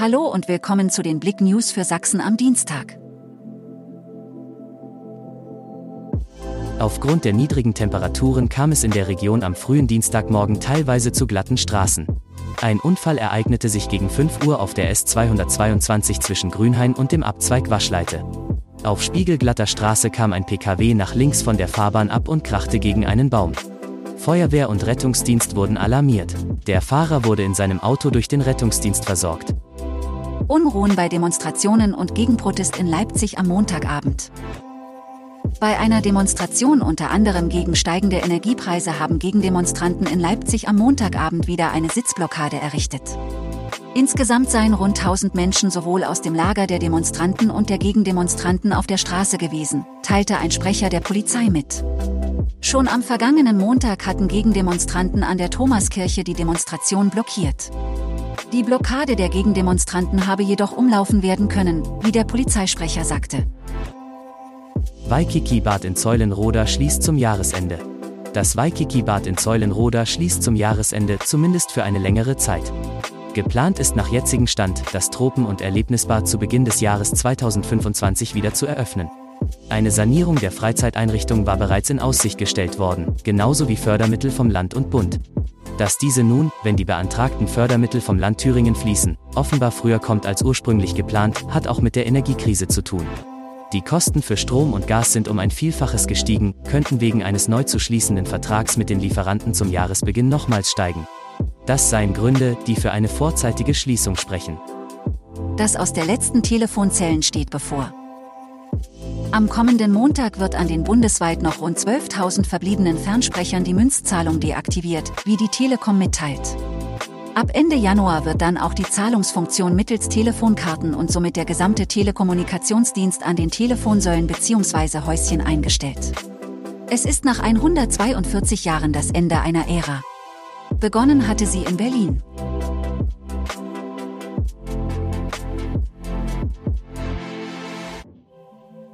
Hallo und willkommen zu den Blick News für Sachsen am Dienstag. Aufgrund der niedrigen Temperaturen kam es in der Region am frühen Dienstagmorgen teilweise zu glatten Straßen. Ein Unfall ereignete sich gegen 5 Uhr auf der S222 zwischen Grünhain und dem Abzweig Waschleite. Auf spiegelglatter Straße kam ein PKW nach links von der Fahrbahn ab und krachte gegen einen Baum. Feuerwehr und Rettungsdienst wurden alarmiert. Der Fahrer wurde in seinem Auto durch den Rettungsdienst versorgt. Unruhen bei Demonstrationen und Gegenprotest in Leipzig am Montagabend. Bei einer Demonstration unter anderem gegen steigende Energiepreise haben Gegendemonstranten in Leipzig am Montagabend wieder eine Sitzblockade errichtet. Insgesamt seien rund 1000 Menschen sowohl aus dem Lager der Demonstranten und der Gegendemonstranten auf der Straße gewesen, teilte ein Sprecher der Polizei mit. Schon am vergangenen Montag hatten Gegendemonstranten an der Thomaskirche die Demonstration blockiert. Die Blockade der Gegendemonstranten habe jedoch umlaufen werden können, wie der Polizeisprecher sagte. Waikiki-Bad in Zeulenroda schließt zum Jahresende. Das Waikiki-Bad in Zeulenroda schließt zum Jahresende zumindest für eine längere Zeit. Geplant ist nach jetzigem Stand, das Tropen- und Erlebnisbad zu Beginn des Jahres 2025 wieder zu eröffnen. Eine Sanierung der Freizeiteinrichtung war bereits in Aussicht gestellt worden, genauso wie Fördermittel vom Land und Bund. Dass diese nun, wenn die beantragten Fördermittel vom Land Thüringen fließen, offenbar früher kommt als ursprünglich geplant, hat auch mit der Energiekrise zu tun. Die Kosten für Strom und Gas sind um ein Vielfaches gestiegen, könnten wegen eines neu zu schließenden Vertrags mit den Lieferanten zum Jahresbeginn nochmals steigen. Das seien Gründe, die für eine vorzeitige Schließung sprechen. Das aus der letzten Telefonzellen steht bevor. Am kommenden Montag wird an den bundesweit noch rund 12.000 verbliebenen Fernsprechern die Münzzahlung deaktiviert, wie die Telekom mitteilt. Ab Ende Januar wird dann auch die Zahlungsfunktion mittels Telefonkarten und somit der gesamte Telekommunikationsdienst an den Telefonsäulen bzw. Häuschen eingestellt. Es ist nach 142 Jahren das Ende einer Ära. Begonnen hatte sie in Berlin.